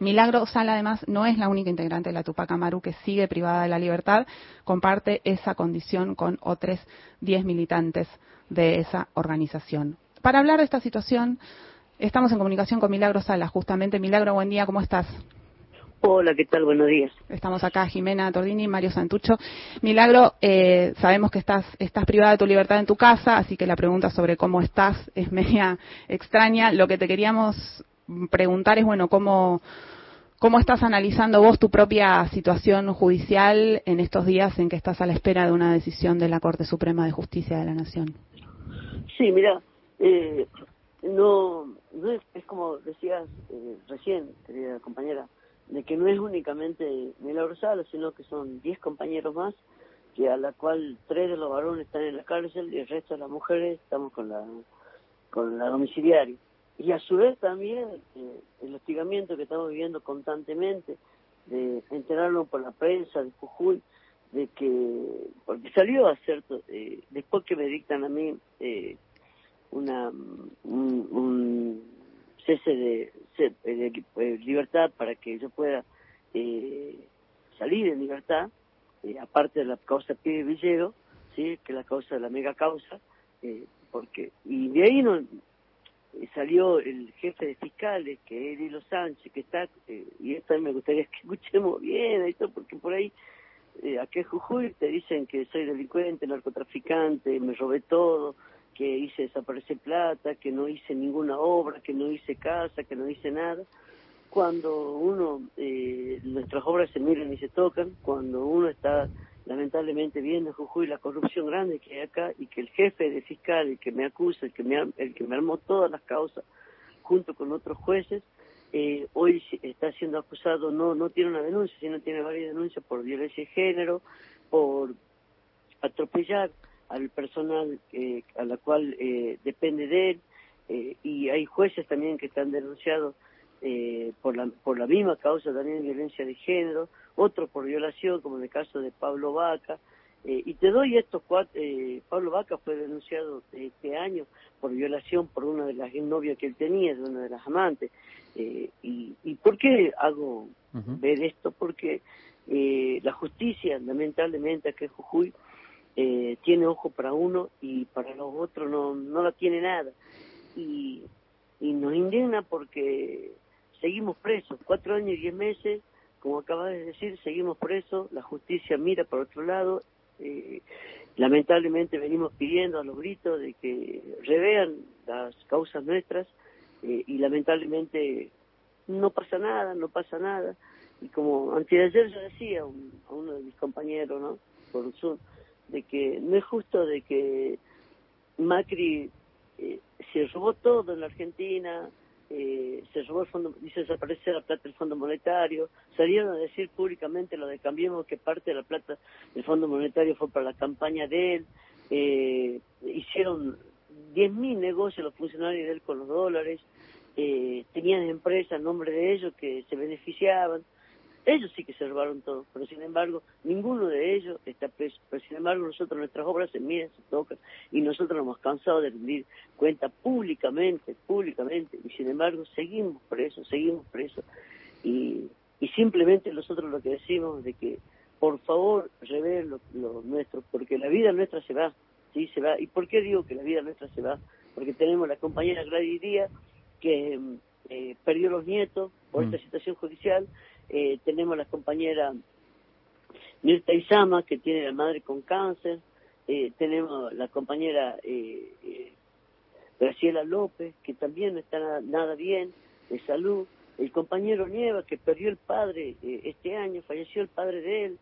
Milagro Sala, además, no es la única integrante de la Tupac Amaru que sigue privada de la libertad, comparte esa condición con otros 10 militantes de esa organización. Para hablar de esta situación, estamos en comunicación con Milagro Sala, justamente. Milagro, buen día, ¿cómo estás? Hola, ¿qué tal? Buenos días. Estamos acá, Jimena Tordini y Mario Santucho. Milagro, eh, sabemos que estás, estás privada de tu libertad en tu casa, así que la pregunta sobre cómo estás es media extraña. Lo que te queríamos preguntar es, bueno, cómo, cómo estás analizando vos tu propia situación judicial en estos días en que estás a la espera de una decisión de la Corte Suprema de Justicia de la Nación. Sí, mira, eh, no, no es, como decías eh, recién, querida compañera, de que no es únicamente Milagro Sala, sino que son 10 compañeros más, que a la cual tres de los varones están en la cárcel y el resto de las mujeres estamos con la con la domiciliaria. Y a su vez también eh, el hostigamiento que estamos viviendo constantemente, de enterarnos por la prensa de Jujuy, de que, porque salió a hacer, eh, después que me dictan a mí eh, una un, un cese de, de, libertad para que yo pueda eh, salir en libertad, eh, aparte de la causa Pide Villero, ¿sí? que es la causa de la mega causa, porque y de ahí no salió el jefe de fiscales, que es Hilo Sánchez, que está, y esto me gustaría que escuchemos bien, esto porque por ahí eh, aquí en Jujuy te dicen que soy delincuente, narcotraficante, me robé todo, que hice desaparecer plata, que no hice ninguna obra, que no hice casa, que no hice nada. Cuando uno, eh, nuestras obras se miran y se tocan, cuando uno está lamentablemente viendo Jujuy la corrupción grande que hay acá y que el jefe de fiscal, el que me acusa, el que me, el que me armó todas las causas, junto con otros jueces, eh, hoy está siendo acusado, no, no tiene una denuncia, sino tiene varias denuncias por violencia de género, por atropellar al personal eh, a la cual eh, depende de él eh, y hay jueces también que están denunciados eh, por la por la misma causa también de violencia de género otros por violación como en el caso de Pablo Vaca eh, y te doy estos cuatro eh, Pablo Vaca fue denunciado este año por violación por una de las novias que él tenía de una de las amantes y y por qué hago uh -huh. ver esto porque la justicia lamentablemente aquí en Jujuy eh, tiene ojo para uno y para los otros no, no la tiene nada. Y, y nos indigna porque seguimos presos, cuatro años y diez meses, como acabas de decir, seguimos presos, la justicia mira por otro lado, eh, lamentablemente venimos pidiendo a los gritos de que revean las causas nuestras eh, y lamentablemente no pasa nada, no pasa nada. Y como antes de ayer yo decía un, a uno de mis compañeros, ¿no? Por Zoom, de que no es justo de que Macri eh, se robó todo en la Argentina, eh, se robó el fondo, dice desaparecer la plata del Fondo Monetario, salieron a decir públicamente lo de Cambiemos que parte de la plata del Fondo Monetario fue para la campaña de él, eh, hicieron 10.000 negocios los funcionarios de él con los dólares, eh, tenían empresas en nombre de ellos que se beneficiaban, ellos sí que se robaron todo, pero sin embargo, ninguno de ellos está preso. Pero sin embargo, nosotros, nuestras obras se miran, se tocan, y nosotros nos hemos cansado de rendir cuenta públicamente, públicamente, y sin embargo, seguimos presos, seguimos presos. Y, y simplemente nosotros lo que decimos de que, por favor, revelen lo, lo nuestro, porque la vida nuestra se va, sí, se va. ¿Y por qué digo que la vida nuestra se va? Porque tenemos la compañera Gladys Díaz, que eh, perdió los nietos por mm. esta situación judicial, eh, tenemos la compañera Mirta Isama, que tiene la madre con cáncer, eh, tenemos la compañera eh, eh, Graciela López, que también no está nada, nada, bien de salud, el compañero Nieva, que perdió el padre eh, este año, falleció el padre de él,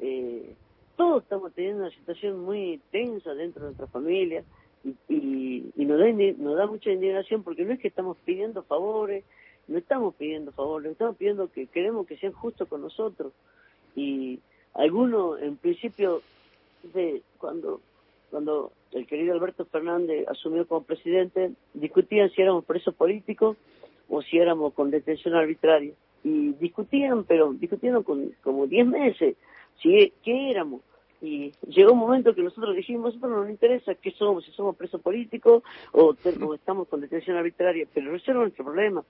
eh, todos estamos teniendo una situación muy tensa dentro de nuestra familia y, y, nos, da, nos da mucha indignación porque no es que estamos pidiendo favores, no estamos pidiendo favores, estamos pidiendo que queremos que sean justos con nosotros. Y algunos, en principio, de cuando cuando el querido Alberto Fernández asumió como presidente, discutían si éramos presos políticos o si éramos con detención arbitraria. Y discutían, pero discutían con como 10 meses, si qué éramos. Y llegó un momento que nosotros dijimos, nosotros no nos interesa qué somos, si somos presos políticos o, o estamos con detención arbitraria, pero ese es nuestro problema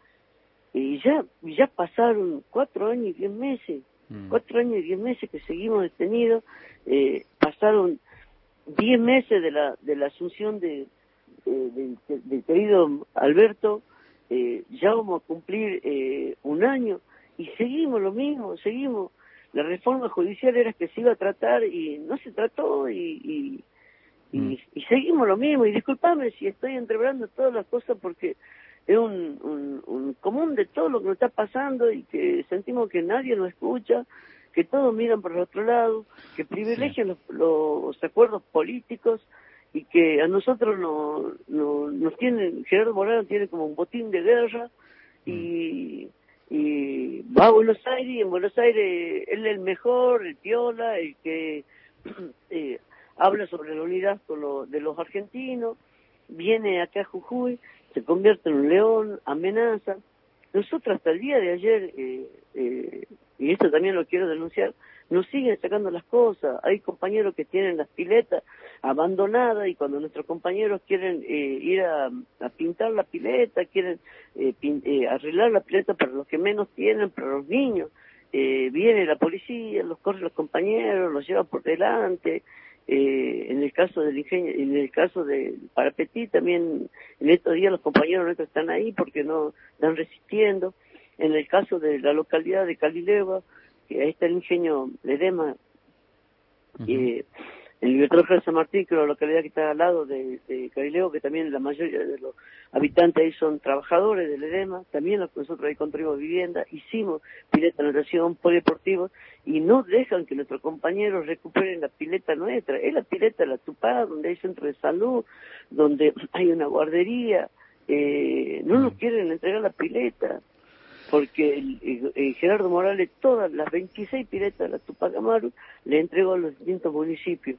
y ya, ya pasaron cuatro años y diez meses, mm. cuatro años y diez meses que seguimos detenidos, eh, pasaron diez meses de la, de la asunción de, del querido Alberto, eh, ya vamos a cumplir eh, un año y seguimos lo mismo, seguimos. La reforma judicial era que se iba a tratar y no se trató y, y, mm. y, seguimos lo mismo. Y discúlpame si estoy entrebrando todas las cosas porque es un, un, común de todo lo que nos está pasando y que sentimos que nadie nos escucha, que todos miran por el otro lado, que privilegian los, los acuerdos políticos y que a nosotros no, no, nos tienen, Gerardo Moreno tiene como un botín de guerra y, y va a Buenos Aires y en Buenos Aires él es el mejor, el piola, el que eh, habla sobre la unidad con de los argentinos, viene acá a Jujuy, se convierte en un león, amenaza. Nosotros hasta el día de ayer, eh, eh, y esto también lo quiero denunciar, nos siguen sacando las cosas. Hay compañeros que tienen las piletas abandonadas y cuando nuestros compañeros quieren eh, ir a, pintar la pileta, quieren eh, eh, arreglar la pileta para los que menos tienen, para los niños, viene la policía, los corre los compañeros, los lleva por delante. en el caso del ingenio, en el caso de Parapetí también en estos días los compañeros nuestros están ahí porque no están resistiendo. En el caso de la localidad de Calileva, que ahí está el ingenio Ledema, eh, el Libertador de San Martín, que es la localidad que está al lado de, de Carileo, que también la mayoría de los habitantes ahí son trabajadores del EDEMA, también nosotros ahí construimos vivienda, hicimos pileta natación, polideportivos, y no dejan que nuestros compañeros recuperen la pileta nuestra, es la pileta de la Tupá, donde hay centro de salud, donde hay una guardería, eh, no nos quieren entregar la pileta, porque el, Gerardo Morales todas las 26 piletas de la Tupac Amaru le entregó a los distintos municipios.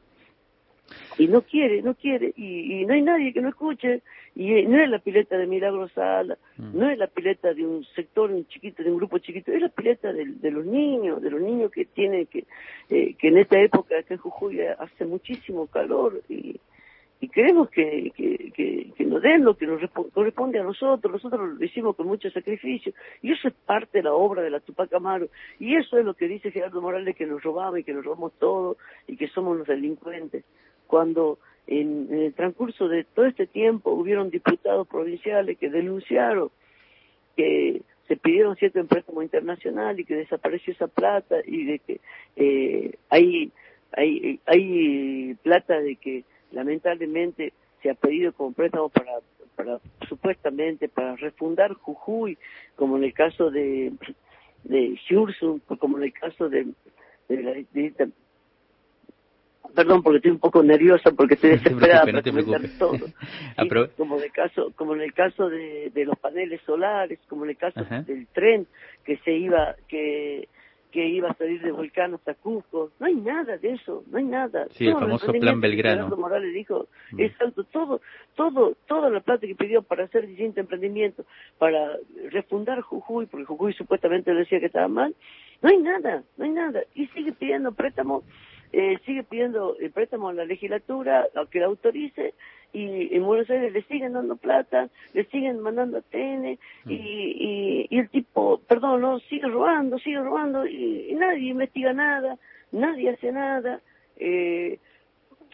Y no quiere, no quiere, y, no hay nadie que no escuche, y no es la pileta de Milagro Sala, mm. no es la pileta de un sector un chiquito, de un grupo chiquito, es la pileta de, de los niños, de los niños que tienen que, eh, que en esta época acá en Jujuy hace muchísimo calor, y, y queremos que, que, que, nos den lo que nos corresponde a nosotros, nosotros lo hicimos con mucho sacrificio, y eso es parte de la obra de la Tupac Amaru, y eso es lo que dice Gerardo Morales, que nos robamos y que nos robamos todo, y que somos los delincuentes. Cuando en, el transcurso de todo este tiempo hubieron diputados provinciales que denunciaron que se pidieron cierto préstamo internacional y que desapareció esa plata y de que eh, hay, hay, hay plata de que lamentablemente se ha pedido como préstamo para, para supuestamente para refundar Jujuy, como en el caso de de como en el caso de, de la perdón porque estoy un poco nerviosa porque estoy desesperada para comentar todo. Como en el caso como en el caso de, de los paneles solares como en el caso del tren que se iba que que iba a salir de Volcán hasta Cusco. No hay nada de eso, no hay nada. Sí, el famoso plan Belgrano. Morales dijo, mm. exacto, todo, todo, toda la plata que pidió para hacer distintos emprendimientos, para refundar Jujuy, porque Jujuy supuestamente decía que estaba mal, no hay nada, no hay nada. Y sigue pidiendo préstamo eh, sigue pidiendo el préstamo a la legislatura, a que la autorice, y en Buenos Aires le siguen dando plata, le siguen mandando a TN, mm. y, y, el tipo, perdón, no, sigue robando, sigue robando, y, nadie investiga nada, nadie hace nada. Eh,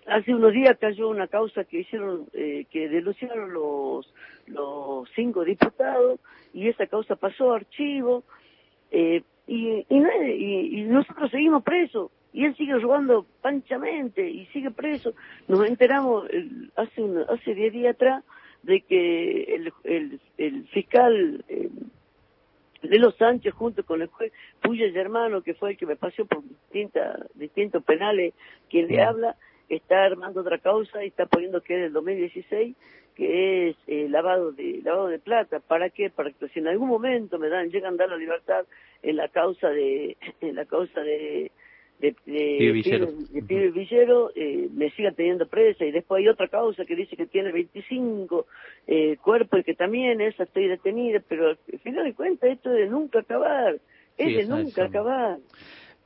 hace unos días cayó una causa que hicieron, eh, que denunciaron los, los cinco diputados, y esa causa pasó a archivo, eh, y, y, y nosotros seguimos presos y él sigue robando panchamente y sigue preso. Nos enteramos hace un, hace 10 días atrás de que el, el, el fiscal eh, de los Sánchez junto con el juez Puya Hermano, que fue el que me pasó por distintas, distintos penales, quien le habla, está armando otra causa y está poniendo que es del 2016 que es eh, lavado de lavado de plata. Para qué para que si en algún momento me dan llegan a dar la libertad en la causa de en la causa de de, de, Villero, eh, me sigan teniendo presa y después hay otra causa que dice que tiene 25 eh, cuerpos y que también esa estoy detenida, pero al final de cuentas esto es de nunca acabar, es de nunca acabar.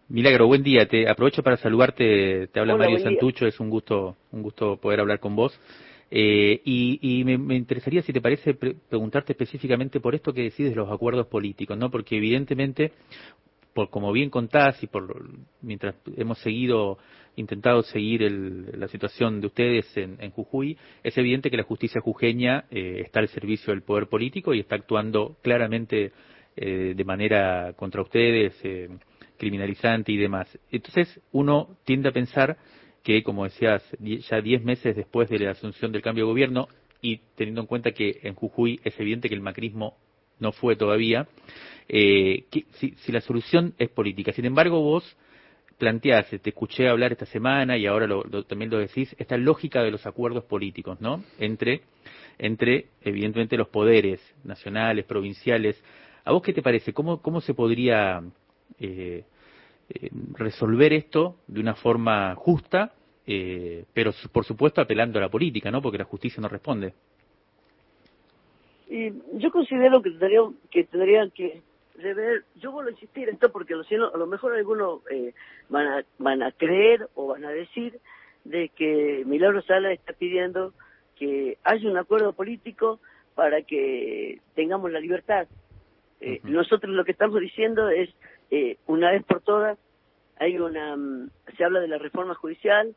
Milagro, buen día. Te aprovecho para saludarte. Te habla Mario Santucho. Es un gusto, un gusto poder hablar con vos. Eh, y, me, interesaría, si te parece, preguntarte específicamente por esto que decís de los acuerdos políticos, ¿no? Porque evidentemente, por como bien contás y por mientras hemos seguido intentado seguir la situación de ustedes en, Jujuy, es evidente que la justicia jujeña eh, está al servicio del poder político y está actuando claramente eh, de manera contra ustedes, eh, criminalizante y demás. Entonces, uno tiende a pensar que, como decías, ya diez meses después de la asunción del cambio de gobierno y teniendo en cuenta que en Jujuy es evidente que el macrismo no fue todavía, eh, si, la solución es política. Sin embargo, vos planteás, te escuché hablar esta semana y ahora también lo decís, esta lógica de los acuerdos políticos, ¿no? Entre, entre, evidentemente, los poderes nacionales, provinciales, ¿A vos qué te parece? ¿Cómo, cómo se podría eh, eh, resolver esto de una forma justa, eh, pero por supuesto apelando a la política, ¿no? Porque la justicia no responde. Y yo considero que que, tendrían que rever, yo vuelvo a insistir esto porque a lo mejor algunos van, a, van a creer o van a decir de que Milagro Sala está pidiendo que haya un acuerdo político para que tengamos la libertad. Eh, nosotros lo que estamos diciendo es, eh, una vez por todas, hay una, mm, se habla de la reforma judicial,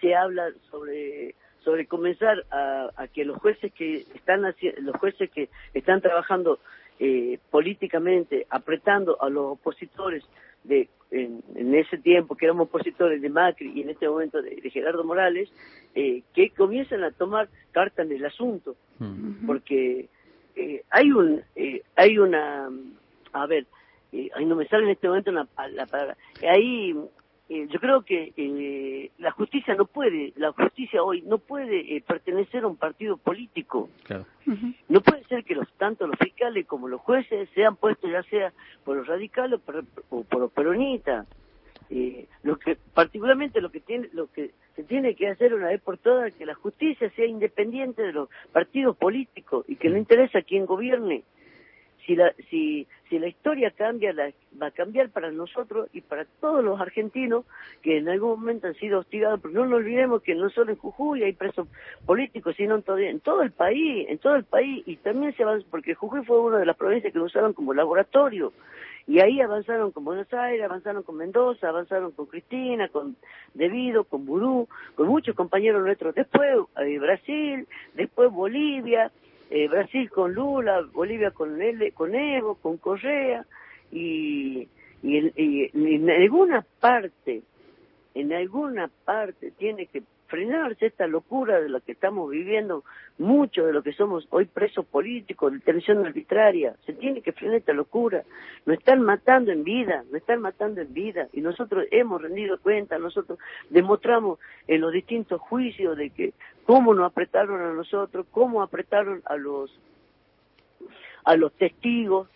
se habla sobre sobre comenzar a, que los jueces que están los jueces que están trabajando eh, políticamente apretando a los opositores de en, ese tiempo que éramos opositores de Macri y en este momento de, Gerardo Morales que comiencen a tomar carta en el asunto. Porque eh, hay un eh, hay una a ver eh, no me sale en este momento una, la palabra. Ahí eh, yo creo que la justicia no puede la justicia hoy no puede pertenecer a un partido político. No puede ser que los tanto los fiscales como los jueces sean puestos ya sea por los radicales o por los peronistas. Eh, lo que particularmente lo que tiene lo que se tiene que hacer una vez por todas que la justicia sea independiente de los partidos políticos y que no interesa quién gobierne si la si si la historia cambia la, va a cambiar para nosotros y para todos los argentinos que en algún momento han sido hostigados. Porque no nos olvidemos que no solo en Jujuy hay presos políticos sino en todo, en todo el país en todo el país. Y también se avanza porque Jujuy fue una de las provincias que lo usaron como laboratorio. Y ahí avanzaron con Buenos Aires, avanzaron con Mendoza, avanzaron con Cristina, con Devido, con Burú, con muchos compañeros nuestros. Después eh, Brasil, después Bolivia, eh, Brasil con Lula, Bolivia con, L, con Evo, con Correa, y, y en alguna parte, en alguna parte tiene que frenarse esta locura de lo que estamos viviendo, muchos de los que somos hoy presos políticos, de detención arbitraria, se tiene que frenar esta locura, nos están matando en vida, nos están matando en vida, y nosotros hemos rendido cuenta, nosotros demostramos en los distintos juicios de que cómo nos apretaron a nosotros, cómo apretaron a los a los testigos,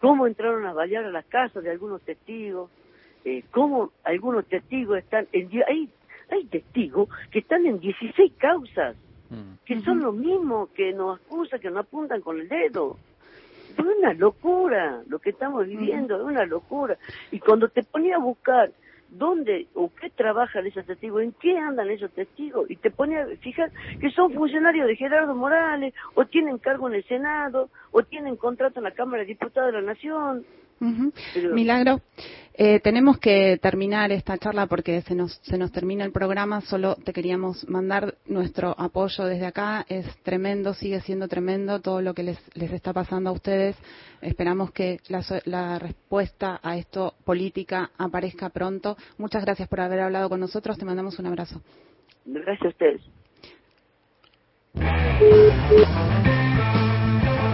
cómo entraron a balear a las casas de algunos testigos, eh, cómo algunos testigos están en, ahí hay testigos que están en 16 causas, mm. que son los mismos que nos acusan, que nos apuntan con el dedo. Es una locura lo que estamos viviendo, es una locura. Y cuando te ponía a buscar dónde o qué trabajan esos testigos, en qué andan esos testigos, y te ponía a fijar que son funcionarios de Gerardo Morales, o tienen cargo en el Senado, o tienen contrato en la Cámara de Diputados de la Nación, Milagro, eh, tenemos que terminar esta charla porque se nos, se nos termina el programa. Solo te queríamos mandar nuestro apoyo desde acá. Es tremendo, sigue siendo tremendo todo lo que les, les está pasando a ustedes. Esperamos que la, la respuesta a esto política aparezca pronto. Muchas gracias por haber hablado con nosotros. Te mandamos un abrazo. Gracias a ustedes.